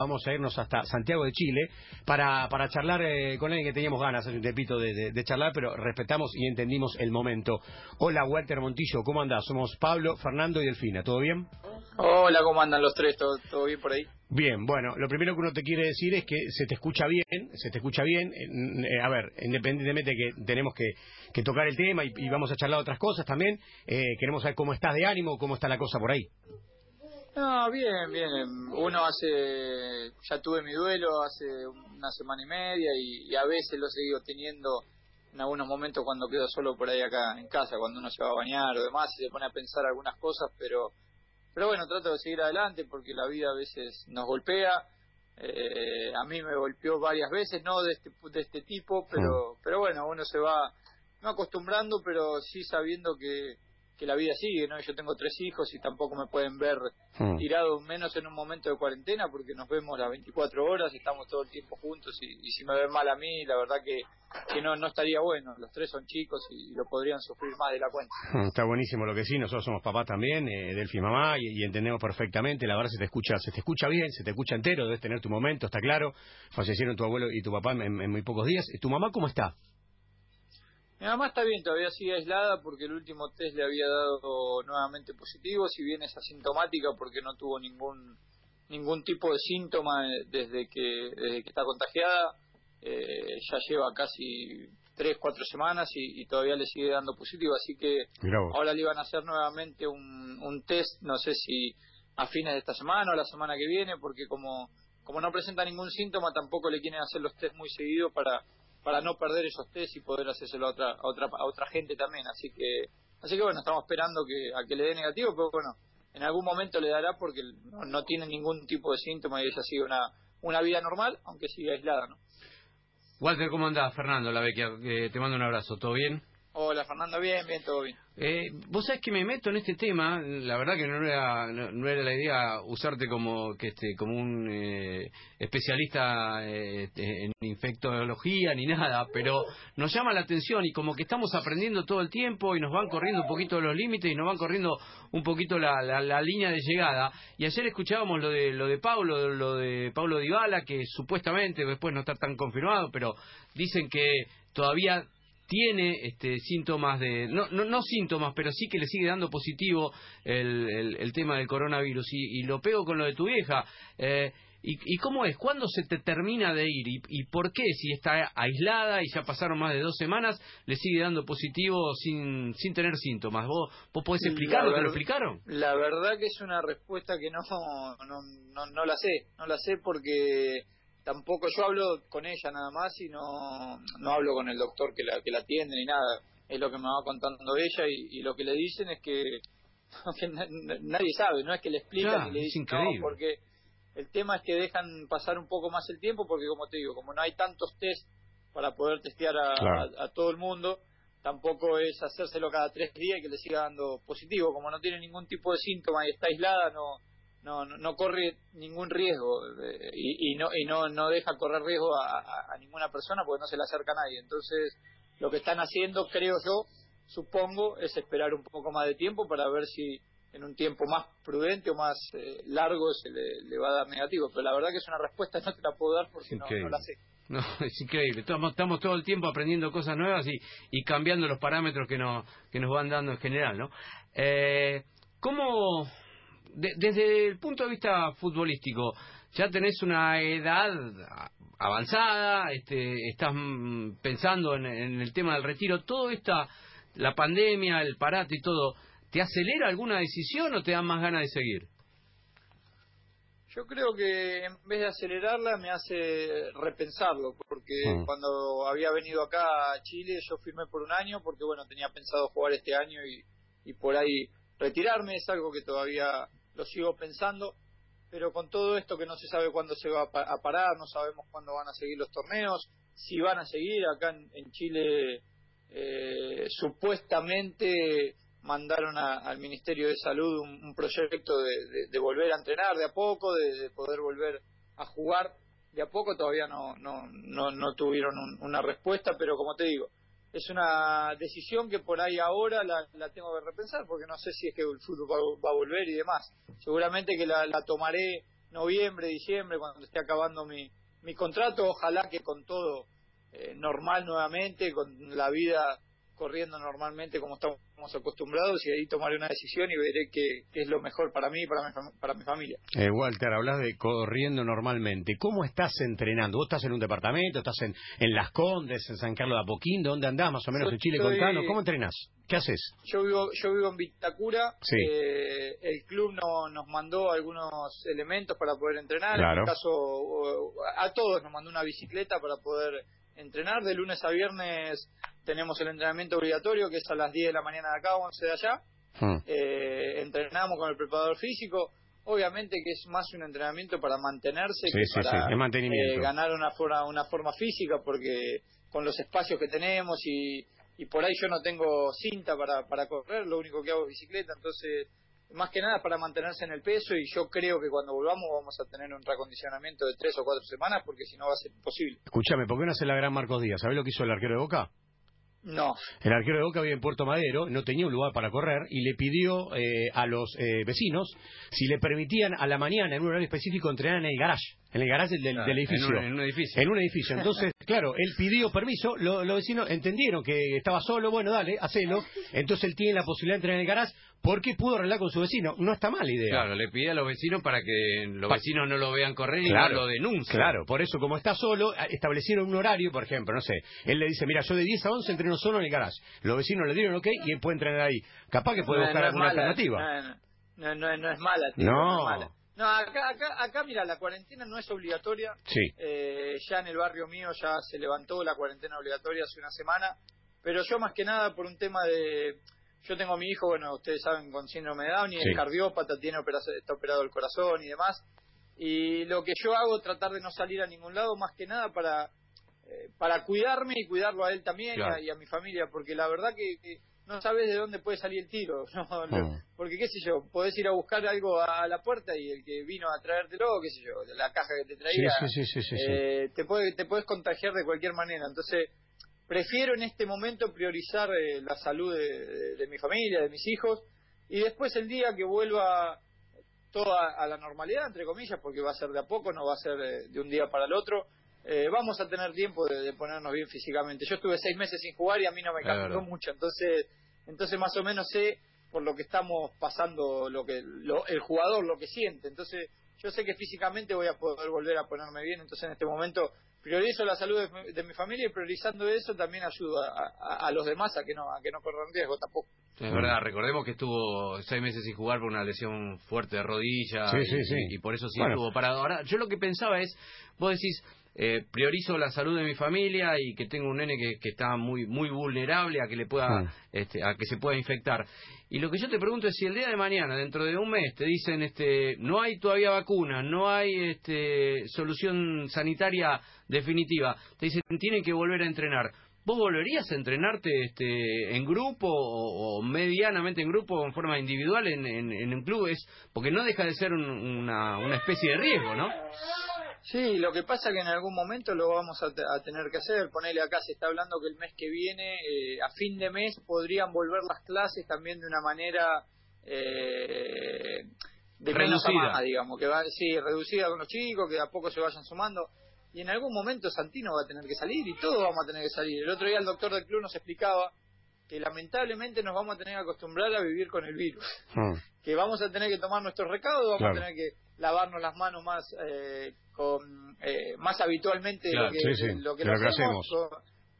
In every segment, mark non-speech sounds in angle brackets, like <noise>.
Vamos a irnos hasta Santiago de Chile para, para charlar eh, con alguien que teníamos ganas hace un tempito de, de- de charlar, pero respetamos y entendimos el momento. Hola, Walter Montillo, ¿cómo andás? Somos Pablo, Fernando y Delfina, ¿todo bien? Hola, ¿cómo andan los tres? ¿Todo, todo bien por ahí? Bien, bueno, lo primero que uno te quiere decir es que se te escucha bien, se te escucha bien. eh, eh, a ver, independientemente de que tenemos que, que tocar el tema y, y vamos a charlar otras cosas también, eh, queremos saber cómo estás de ánimo, cómo está la cosa por ahí. No, bien, bien. Uno hace, ya tuve mi duelo hace una semana y media y, y a veces lo he seguido teniendo en algunos momentos cuando quedo solo por ahí acá en casa, cuando uno se va a bañar o demás, y se pone a pensar algunas cosas, pero pero bueno, trato de seguir adelante porque la vida a veces nos golpea. Eh, a mí me golpeó varias veces, no de este, de este tipo, pero, pero bueno, uno se va no acostumbrando, pero sí sabiendo que, que la vida sigue, ¿no? Yo tengo tres hijos y tampoco me pueden ver Mm. tirado menos en un momento de cuarentena porque nos vemos las 24 horas, estamos todo el tiempo juntos y, y si me ven mal a mí, la verdad que, que no, no estaría bueno. Los tres son chicos y, lo podrían sufrir más de la cuenta. Está buenísimo lo que sí, nosotros somos papás también, eh, Delphi mamá, y, y entendemos perfectamente, la verdad se te escucha, se te escucha bien, se te escucha entero, debes tener tu momento, está claro. Fallecieron tu abuelo y tu papá en, en muy pocos días. ¿Tu mamá cómo está? Mi mamá está bien, todavía sigue aislada porque el último test le había dado nuevamente positivo, si bien es asintomática porque no tuvo ningún ningún tipo de síntoma desde que desde que está contagiada, eh, ya lleva casi tres, cuatro semanas y, y todavía le sigue dando positivo, así que ahora le iban a hacer nuevamente un, un test, no sé si a fines de esta semana o la semana que viene, porque como como no presenta ningún síntoma, tampoco le quieren hacer los test muy seguido para para no perder esos test y poder hacérselo a otra a otra a otra gente también así que así que bueno estamos esperando que a que le dé negativo pero bueno en algún momento le dará porque no, no tiene ningún tipo de síntoma y ella sigue una una vida normal aunque sigue aislada no Walter, ¿cómo andás? Fernando, la Vecchia, eh, te mando un abrazo, ¿todo bien? Hola Fernando. Bien bien todo bien. Eh, vos sabés que me meto en este tema, la verdad que no era, no, no era la idea usarte como que este, como un eh, especialista eh, en infectología ni nada, pero nos llama la atención y como que estamos aprendiendo todo el tiempo y nos van corriendo un poquito los límites y nos van corriendo un poquito la, la, la línea de llegada. Y ayer escuchábamos lo de lo de Paulo, lo de Paulo Dybala, que supuestamente después no está tan confirmado, pero dicen que todavía tiene este, síntomas de no, no no síntomas pero sí que le sigue dando positivo el, el, el tema del coronavirus. Y, y lo pego con lo de tu vieja. Eh, y, y cómo es cuándo se te termina de ir y, y por qué si está aislada y ya pasaron más de dos semanas le sigue dando positivo sin sin tener síntomas. Vos vos podés explicarlo te lo explicaron La verdad que es una respuesta que no, no, no, no la sé, no la sé porque tampoco yo hablo con ella nada más y no, no hablo con el doctor que la, que la atiende ni nada, es lo que me va contando ella y, y lo que le dicen es que, <laughs> que na- na- nadie sabe, no es que le explican y le dicen increíble. no, porque el tema es que dejan pasar un poco más el tiempo porque como te digo, como no hay tantos test para poder testear a, Claro. a- a todo el mundo, tampoco es hacérselo cada tres días y que le siga dando positivo. Como no tiene ningún tipo de síntoma y está aislada, no no, no, no corre ningún riesgo eh, y, y no y no, no deja correr riesgo a, a- a ninguna persona porque no se le acerca a nadie. Entonces, lo que están haciendo, creo yo, supongo, es esperar un poco más de tiempo para ver si en un tiempo más prudente o más eh, largo se le, le va a dar negativo. Pero la verdad que es una respuesta no te la puedo dar porque no, no la sé. No, <laughs> es increíble. Estamos, estamos todo el tiempo aprendiendo cosas nuevas y, y cambiando los parámetros que nos, que nos van dando en general, ¿no? Eh, ¿Cómo, de- desde el punto de vista futbolístico, ya tenés una edad avanzada, este, estás mm, pensando en, en el tema del retiro, todo esta, la pandemia, el parate y todo, ¿te acelera alguna decisión o te da más ganas de seguir? Yo creo que en vez de acelerarla me hace repensarlo, porque cuando había venido acá a Chile yo firmé por un año porque bueno tenía pensado jugar este año y, y por ahí retirarme, es algo que todavía lo sigo pensando, pero con todo esto que no se sabe cuándo se va a pa- a parar, no sabemos cuándo van a seguir los torneos, si van a seguir acá en, Chile eh, supuestamente mandaron a- al Ministerio de Salud un, un proyecto de volver a entrenar de a poco, de, de poder volver a jugar de a poco, todavía no, no, no, no tuvieron un- una respuesta, pero como te digo, es una decisión que por ahí ahora la, la tengo que repensar, porque no sé si es que el fútbol va, va a volver y demás. Seguramente que la, la tomaré noviembre, diciembre, cuando esté acabando mi, mi contrato, ojalá que con todo eh, normal nuevamente, con la vida corriendo normalmente como estamos acostumbrados y ahí tomaré una decisión y veré qué, es lo mejor para mí y para mi, para mi familia. Eh, Walter, hablas de corriendo normalmente. ¿Cómo estás entrenando? ¿Vos estás en un departamento? ¿Estás en, en Las Condes, en San Carlos de Apoquindo? ¿Dónde andás más o menos en Chile? Contanos, ¿cómo entrenás? ¿Qué haces? Yo vivo, yo vivo en Vitacura. Eh, el club no, nos mandó algunos elementos para poder entrenar. En mi caso, a todos nos mandó una bicicleta para poder entrenar. De lunes a viernes tenemos el entrenamiento obligatorio, que es a las 10 de la mañana de acá, 11 de allá. Hmm. Eh, entrenamos con el preparador físico. Obviamente que es más un entrenamiento para mantenerse que para eh, ganar una forma, una forma física, porque con los espacios que tenemos y, y por ahí yo no tengo cinta para, para correr, lo único que hago es bicicleta, entonces más que nada para mantenerse en el peso y yo creo que cuando volvamos vamos a tener un recondicionamiento de tres o cuatro semanas porque si no va a ser imposible. Escúchame, ¿por qué no hace la gran Marcos Díaz? ¿Sabés lo que hizo el arquero de Boca? No. El arquero de Boca vive en Puerto Madero, no tenía un lugar para correr y le pidió eh, a los eh, vecinos si le permitían a la mañana en un horario específico entrenar en el garage, en el garage del, edificio. En un, edificio. En un edificio. Entonces, <laughs> claro, él pidió permiso, los vecinos entendieron que estaba solo, bueno, dale, hacelo. Entonces él tiene la posibilidad de entrenar en el garage porque pudo arreglar con su vecino. No está mal idea. Claro, le pide a los vecinos para que los vecinos no lo vean correr y no lo denuncien. Claro, por eso, como está solo, establecieron un horario, por ejemplo, no sé, él le dice, mira, yo de 10 a 11 entreno solo en el garage. Los vecinos le dieron ok y él puede entrenar ahí. Capaz que puede buscar alguna alternativa. No, no, no, es mala. no. No, acá, acá, acá, mira, la cuarentena no es obligatoria. Sí. Eh, ya en el barrio mío ya se levantó la cuarentena obligatoria hace una semana. Pero yo más que nada por un tema de yo tengo a mi hijo, bueno, ustedes saben, con síndrome de Down y el cardiópata, tiene está operado el corazón y demás. Y lo que yo hago es tratar de no salir a ningún lado, más que nada para, eh, para cuidarme y cuidarlo a él también y, a, mi familia, porque la verdad que, no sabes de dónde puede salir el tiro. <laughs> Mm. Porque, qué sé yo, podés ir a buscar algo a la puerta y el que vino a traértelo, qué sé yo, la caja que te traía, eh, te, puede, te puedes contagiar de cualquier manera. Entonces, prefiero en este momento priorizar eh, la salud de, mi familia, de mis hijos, y después el día que vuelva todo a, la normalidad, entre comillas, porque va a ser de a poco, no va a ser eh, de un día para el otro, eh, vamos a tener tiempo de, ponernos bien físicamente. Yo estuve seis meses sin jugar y a mí no me cambió mucho, entonces, entonces más o menos sé por lo que estamos pasando, lo que el jugador, lo que siente. Entonces, yo sé que físicamente voy a poder volver a ponerme bien, entonces en este momento priorizo la salud de, mi familia y priorizando eso también ayudo a, los demás a que no a que no corran riesgo tampoco. Es verdad, recordemos que estuvo seis meses sin jugar por una lesión fuerte de rodilla y, por eso sí estuvo parado. Ahora, yo lo que pensaba es, vos decís, eh, priorizo la salud de mi familia y que tengo un nene que, que está muy muy vulnerable a que le pueda este, a que se pueda infectar y lo que yo te pregunto es si el día de mañana dentro de un mes te dicen este no hay todavía vacuna no hay este solución sanitaria definitiva te dicen tienen que volver a entrenar ¿Vos volverías a entrenarte este, en grupo o, medianamente en grupo o en forma individual en, en, en clubes? Porque no deja de ser una, una especie de riesgo, ¿no? Sí, lo que pasa es que en algún momento lo vamos a, tener que hacer. Ponele acá, se está hablando que el mes que viene, eh, a fin de mes, podrían volver las clases también de una manera eh, de reducida, digamos, que va, sí, reducida con los chicos, que a poco se vayan sumando. Y en algún momento Santino va a tener que salir y todos vamos a tener que salir. El otro día el doctor del club nos explicaba que lamentablemente nos vamos a tener que acostumbrar a vivir con el virus. Hmm. Que vamos a tener que tomar nuestros recaudos, vamos a tener que lavarnos las manos más eh, con eh, más habitualmente lo que, lo que, hacemos,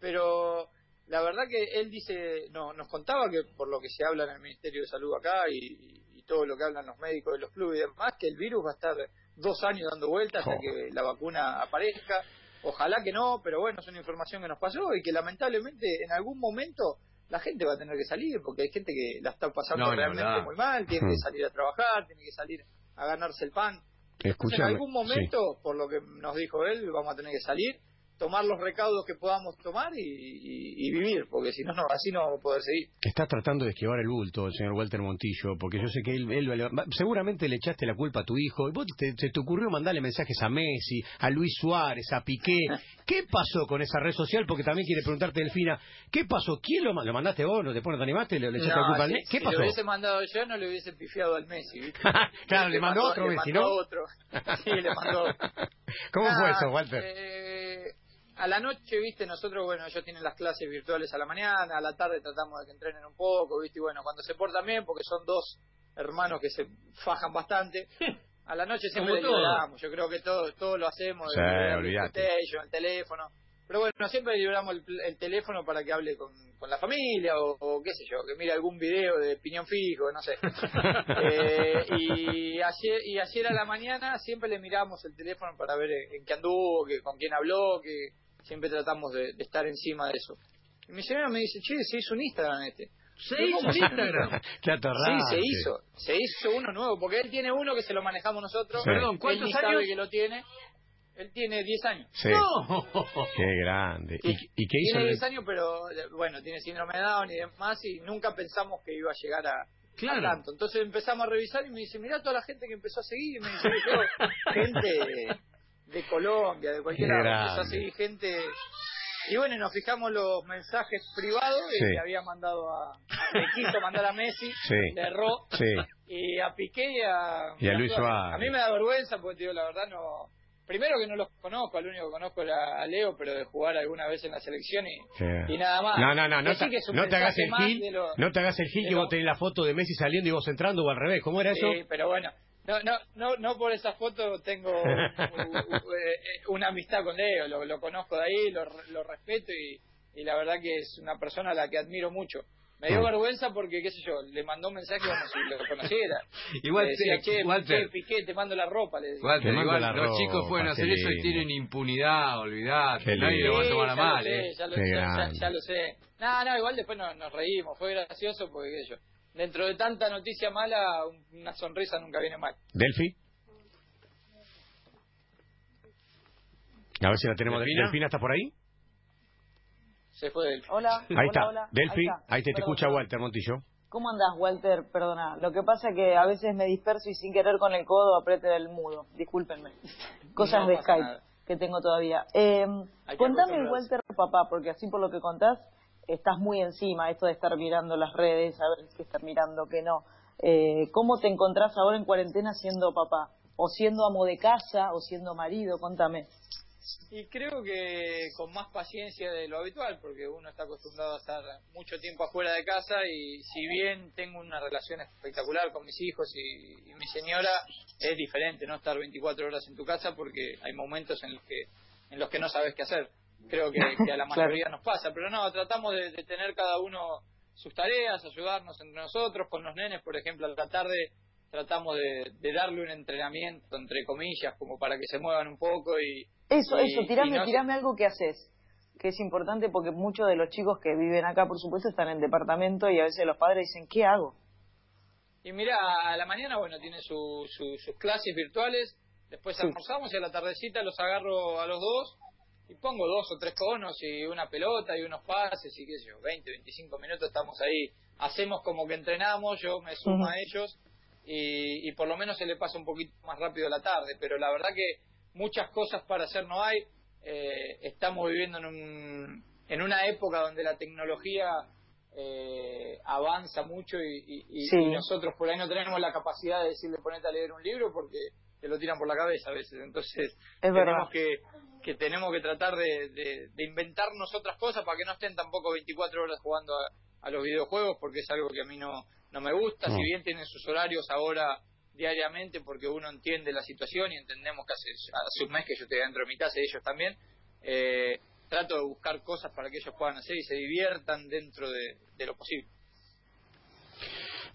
pero la verdad que él dice no nos contaba que por lo que se habla en el Ministerio de Salud acá y, todo lo que hablan los médicos de los clubes y demás que el virus va a estar dos años dando vueltas hasta que la vacuna aparezca. Ojalá que no pero bueno es una información que nos pasó y que lamentablemente en algún momento la gente va a tener que salir porque hay gente que la está pasando realmente muy mal tiene que salir a trabajar tiene que salir a ganarse el pan. En algún momento, por lo que nos dijo él, vamos a tener que salir tomar los recaudos que podamos tomar y, vivir, porque si no, no, así no vamos a poder seguir. Está tratando de esquivar el bulto el señor Walter Montillo, porque yo sé que él, seguramente le echaste la culpa a tu hijo, y vos te, te, ocurrió mandarle mensajes a Messi, a Luis Suárez, a Piqué. <laughs> ¿Qué pasó con esa red social? Porque también quiere preguntarte, Delfina, ¿qué pasó? ¿Quién lo, lo mandaste vos? ¿No te, pones, te animaste? ¿Le, echaste la culpa a si, ¿Qué pasó? Si lo hubiese mandado yo, no le hubiese pifiado al Messi, ¿viste? claro, le mandó, otro Messi, ¿no? otro. Sí, le mandó ¿Cómo fue eso, Walter? Eh, a la noche, viste, nosotros, bueno, ellos tienen las clases virtuales a la mañana, a la tarde tratamos de que entrenen un poco, viste, y bueno, cuando se portan bien, porque son dos hermanos que se fajan bastante, a la noche siempre les liberamos, yo creo que todos todo lo hacemos, sí, el, el teléfono, pero bueno, siempre liberamos el, teléfono para que hable con, con la familia o, qué sé yo, que mire algún video de piñón fijo, no sé. <laughs> eh, y, ayer, y ayer a la mañana siempre le miramos el teléfono para ver en, qué anduvo, que, con quién habló, que siempre tratamos de, estar encima de eso. Y mi señora me dice, che, se hizo un Instagram este. ¿Se hizo un Instagram? <laughs> sí, se hizo. Se hizo uno nuevo, porque él tiene uno que se lo manejamos nosotros. Perdón, ¿cuántos él sabe que lo tiene. Él tiene 10 años. Sí. No. <laughs> Qué grande. ¿Y, ¿Y, qué hizo? Tiene 10 años, pero bueno, tiene síndrome de Down y demás, y nunca pensamos que iba a llegar a, claro. tanto. Entonces empezamos a revisar y me dice, mira toda la gente que empezó a seguir. Y me dice, <laughs> gente de Colombia, de cualquier lado. Empezó a seguir gente. Y bueno, nos fijamos los mensajes privados que le había mandado a, le quiso mandar a Messi, <laughs> le erró, y a Piqué y a, y a Luis Suárez. A mí me da vergüenza porque, digo, la verdad no primero que no los conozco, al único que conozco era a Leo, pero de jugar alguna vez en la selección y, y nada más. No, no, no, no, te, no te hagas el gil, no te hagas el gil que vos tenés la foto de Messi saliendo y vos entrando o al revés, ¿cómo era eso? Sí, pero bueno, no, no, no, no por esa foto tengo <laughs> una amistad con Leo, lo, lo conozco de ahí, lo, lo respeto y, y la verdad que es una persona a la que admiro mucho. Me dio mm. vergüenza porque, qué sé yo, le mandó un mensaje como si lo conociera. <laughs> igual, le decía, che, che, Piqué, te mando la ropa. Le decía. igual, los chicos pueden hacer eso y tienen impunidad, olvidate, nadie lo va a tomar a mal. ¿eh? ya, lo sé, ya, lo sé. No, no, igual después nos, nos reímos, fue gracioso porque, qué sé yo, dentro de tanta noticia mala, una sonrisa nunca viene mal. Delfi. A ver si la tenemos. ¿Delfina, ¿Delfina está por ahí? Se fue Delphi. Hola. Ahí está. Delphi, ahí, te, te escucha Walter Montillo. ¿Cómo andás, Walter? Perdona. Lo que pasa es que a veces me disperso y sin querer con el codo apriete el mudo. Discúlpenme. <laughs> Cosas de Skype que tengo todavía. Eh, contame, Walter, papá, porque así por lo que contás, estás muy encima, esto de estar mirando las redes, a ver si estar mirando, que no. Eh, ¿Cómo te encontrás ahora en cuarentena siendo papá? ¿O siendo amo de casa o siendo marido? Contame. Y creo que con más paciencia de lo habitual, porque uno está acostumbrado a estar mucho tiempo afuera de casa y si bien tengo una relación espectacular con mis hijos y, mi señora, es diferente no estar 24 horas en tu casa porque hay momentos en los que en los que no sabes qué hacer. Creo <laughs> que, a la mayoría nos pasa, pero no, tratamos de, tener cada uno sus tareas, ayudarnos entre nosotros, con los nenes, por ejemplo, a la tarde tratamos de, de darle un entrenamiento, entre comillas, como para que se muevan un poco y, eso, eso, tirame, tirame algo que haces, que es importante porque muchos de los chicos que viven acá, por supuesto, están en departamento y a veces los padres dicen, ¿qué hago? Y mira, a la mañana, bueno, tiene sus clases virtuales, después almorzamos y a la tardecita los agarro a los dos y pongo dos o tres conos y una pelota y unos pases y qué sé yo, 20, 25 minutos estamos ahí. Hacemos como que entrenamos, yo me sumo a ellos y, y por lo menos se le pasa un poquito más rápido la tarde, pero la verdad que muchas cosas para hacer no hay. Eh, estamos viviendo en, un, en una época donde la tecnología eh, avanza mucho y, nosotros por ahí no tenemos la capacidad de decirle ponete a leer un libro porque te lo tiran por la cabeza a veces. Entonces tenemos que, que tenemos que tratar de, de, inventarnos otras cosas para que no estén tampoco 24 horas jugando a, los videojuegos porque es algo que a mí no, no me gusta. Si bien tienen sus horarios ahora diariamente porque uno entiende la situación y entendemos que hace, hace un mes que yo estoy dentro de mi casa y ellos también. Eh, trato de buscar cosas para que ellos puedan hacer y se diviertan dentro de lo posible.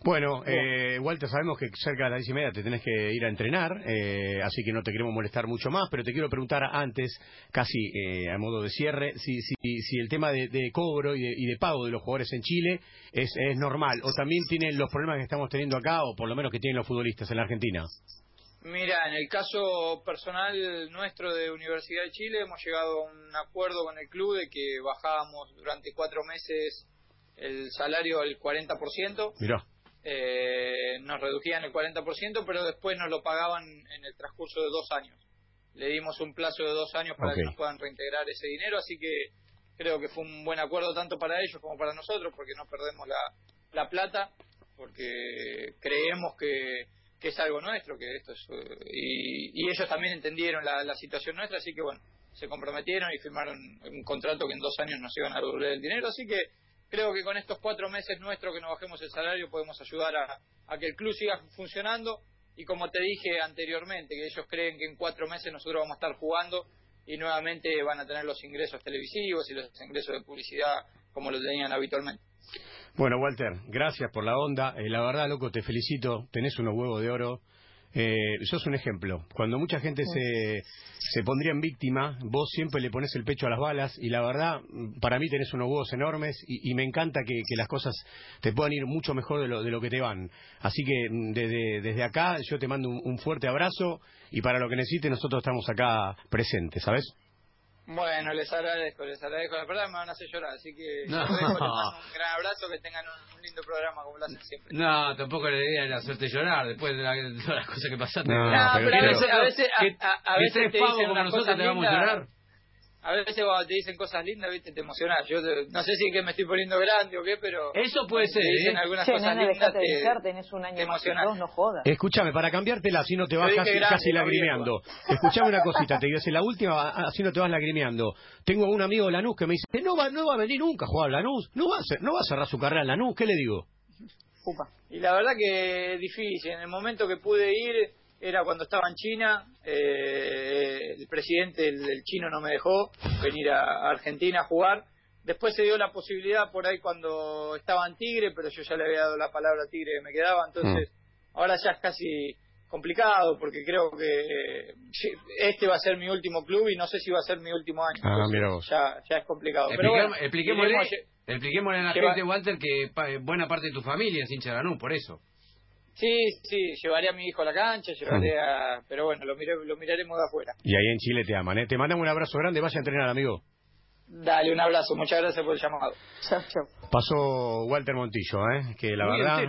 Bueno, eh, Walter, sabemos que cerca de las diez y media te tenés que ir a entrenar, eh, así que no te queremos molestar mucho más, pero te quiero preguntar antes, casi eh, a modo de cierre, si, si, si el tema de, cobro y de, pago de los jugadores en Chile es, es normal, o también tienen los problemas que estamos teniendo acá, o por lo menos que tienen los futbolistas en la Argentina. Mira, en el caso personal nuestro de Universidad de Chile hemos llegado a un acuerdo con el club de que bajábamos durante cuatro meses el salario al 40%. Mira. Eh, nos reducían el 40%, pero después nos lo pagaban en el transcurso de dos años. Le dimos un plazo de dos años para que nos puedan reintegrar ese dinero, así que creo que fue un buen acuerdo tanto para ellos como para nosotros, porque no perdemos la, la plata, porque creemos que que es algo nuestro, que esto es, eh, y, ellos también entendieron la, situación nuestra, así que bueno, se comprometieron y firmaron un contrato que en dos años nos iban a devolver el dinero, así que creo que con estos cuatro meses nuestros que nos bajemos el salario podemos ayudar a, que el club siga funcionando y como te dije anteriormente, que ellos creen que en cuatro meses nosotros vamos a estar jugando y nuevamente van a tener los ingresos televisivos y los ingresos de publicidad como lo tenían habitualmente. Bueno, Walter, gracias por la onda. Eh, la verdad, loco, te felicito. Tenés unos huevos de oro. Eh, sos un ejemplo. Cuando mucha gente se, se pondría en víctima, vos siempre le pones el pecho a las balas y la verdad, para mí tenés unos huevos enormes y, me encanta que, las cosas te puedan ir mucho mejor de lo, de lo que te van. Así que mm, desde, desde acá yo te mando un, un fuerte abrazo y para lo que necesites nosotros estamos acá presentes, ¿sabes? Bueno, les agradezco, les agradezco. La verdad me van a hacer llorar, así que no. les mando un gran abrazo, que tengan un, lindo programa como lo hacen siempre. No, tampoco le idea hacerte llorar después de, todas las cosas que pasaste. No, pero, a veces, a veces, a, veces te dicen como nosotros te vamos a llorar a veces cuando te dicen cosas lindas, viste, te emocionás. Yo no sé si es que me estoy poniendo grande o qué, pero... Eso puede ser, te dicen ¿eh? algunas cosas lindas, te, tenés un año más no jodas. Escúchame, para cambiártela, así no te vas casi, casi lagrimeando. <laughs> Escuchame una cosita, te digo, la última, así no te vas lagrimeando. Tengo un amigo de Lanús que me dice, no va, no va a venir nunca a jugar a Lanús, no va a, no va a cerrar su carrera en Lanús, ¿qué le digo? Y la verdad que es difícil, en el momento que pude ir era cuando estaba en China, eh, el presidente del chino no me dejó venir a Argentina a jugar. Después se dio la posibilidad por ahí cuando estaba en Tigre, pero yo ya le había dado la palabra a Tigre que me quedaba, entonces mm. ahora ya es casi complicado porque creo que este va a ser mi último club y no sé si va a ser mi último año. Ah, ya, ya es complicado. expliquémosle, a la gente, Walter, que buena parte de tu familia es hincha de por eso. Sí, sí, llevaré a mi hijo a la cancha, llevaré a... Pero bueno, lo, lo miraremos de afuera. Y ahí en Chile te aman, ¿eh? Te mandamos un abrazo grande, vaya a entrenar, amigo. Dale, un abrazo, muchas gracias por el llamado. Pasó Walter Montillo, ¿eh? Que la verdad...